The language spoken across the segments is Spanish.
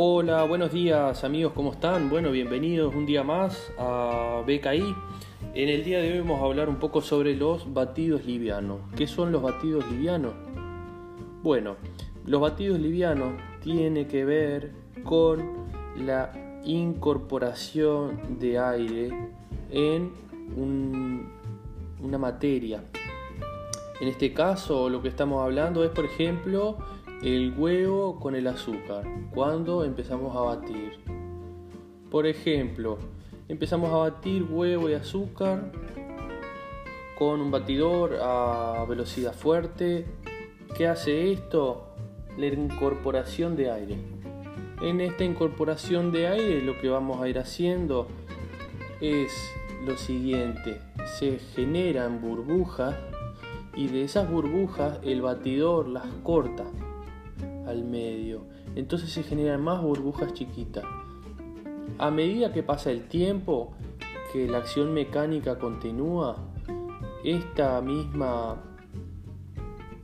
Hola, buenos días amigos, ¿cómo están? Bueno, bienvenidos un día más a BKI. En el día de hoy vamos a hablar un poco sobre los batidos livianos. ¿Qué son los batidos livianos? Bueno, los batidos livianos tienen que ver con la incorporación de aire en una materia. En este caso lo que estamos hablando es, por ejemplo, el huevo con el azúcar, cuando empezamos a batir. Por ejemplo, empezamos a batir huevo y azúcar con un batidor a velocidad fuerte. ¿Qué hace esto? La incorporación de aire. En esta incorporación de aire lo que vamos a ir haciendo es lo siguiente. Se generan burbujas y de esas burbujas el batidor las corta al medio. Entonces se generan más burbujas chiquitas. A medida que pasa el tiempo, que la acción mecánica continúa, esta misma,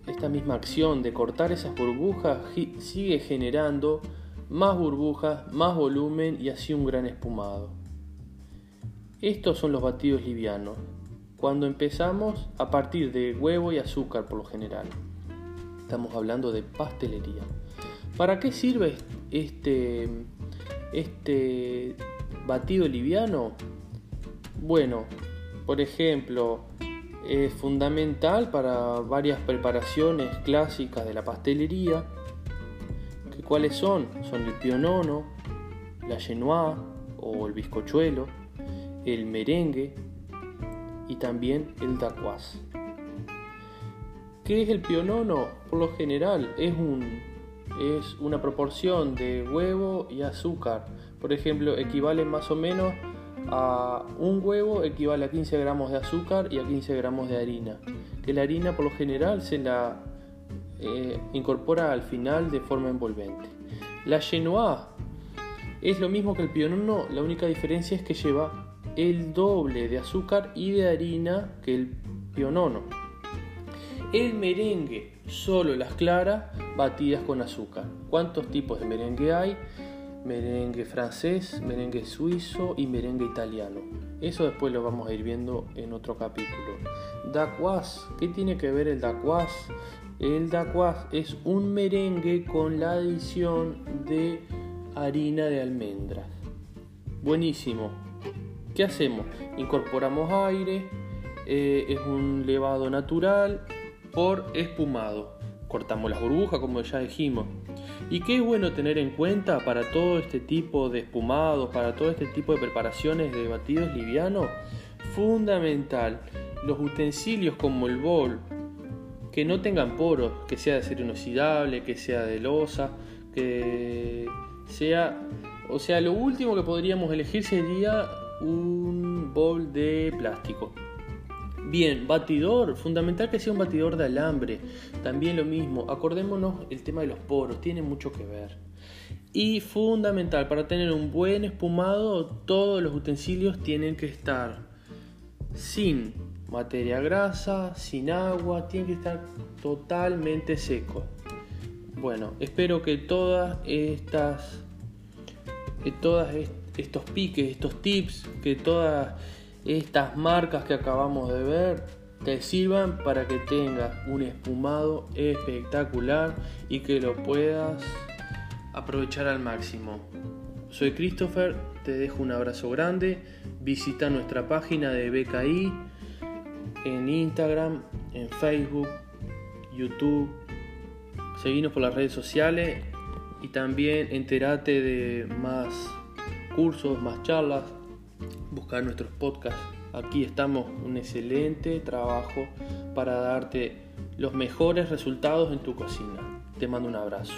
esta misma acción de cortar esas burbujas sigue generando más burbujas, más volumen y así un gran espumado. Estos son los batidos livianos, cuando empezamos a partir de huevo y azúcar por lo general. Estamos hablando de pastelería. ¿Para qué sirve este, este batido liviano? Bueno, por ejemplo, es fundamental para varias preparaciones clásicas de la pastelería. ¿Cuáles son? Son el pionono, la genoise o el bizcochuelo, el merengue y también el daquas. ¿Qué es el pionono? Por lo general es, un, es una proporción de huevo y azúcar. Por ejemplo, equivale más o menos a un huevo equivale a 15 gramos de azúcar y a 15 gramos de harina. Que la harina por lo general se la eh, incorpora al final de forma envolvente. La genoise es lo mismo que el pionono, la única diferencia es que lleva el doble de azúcar y de harina que el pionono. El merengue, solo las claras batidas con azúcar. ¿Cuántos tipos de merengue hay? Merengue francés, merengue suizo y merengue italiano. Eso después lo vamos a ir viendo en otro capítulo. Daquas, ¿qué tiene que ver el daquas? El daquas es un merengue con la adición de harina de almendras. Buenísimo. ¿Qué hacemos? Incorporamos aire, eh, es un levado natural por espumado. Cortamos las burbujas como ya dijimos. ¿Y qué es bueno tener en cuenta para todo este tipo de espumados, para todo este tipo de preparaciones de batidos livianos? Fundamental, los utensilios como el bol, que no tengan poros, que sea de acero inoxidable, que sea de losa, que sea... O sea, lo último que podríamos elegir sería un bol de plástico. Bien, batidor, fundamental que sea un batidor de alambre. También lo mismo, acordémonos el tema de los poros, tiene mucho que ver. Y fundamental, para tener un buen espumado, todos los utensilios tienen que estar sin materia grasa, sin agua, tienen que estar totalmente secos. Bueno, espero que todas estas, que todas estos piques, estos tips, que todas estas marcas que acabamos de ver te sirvan para que tengas un espumado espectacular y que lo puedas aprovechar al máximo. Soy Christopher, te dejo un abrazo grande, visita nuestra página de BKI en Instagram, en Facebook, YouTube, seguinos por las redes sociales y también entérate de más cursos, más charlas buscar nuestros podcasts. Aquí estamos, un excelente trabajo para darte los mejores resultados en tu cocina. Te mando un abrazo.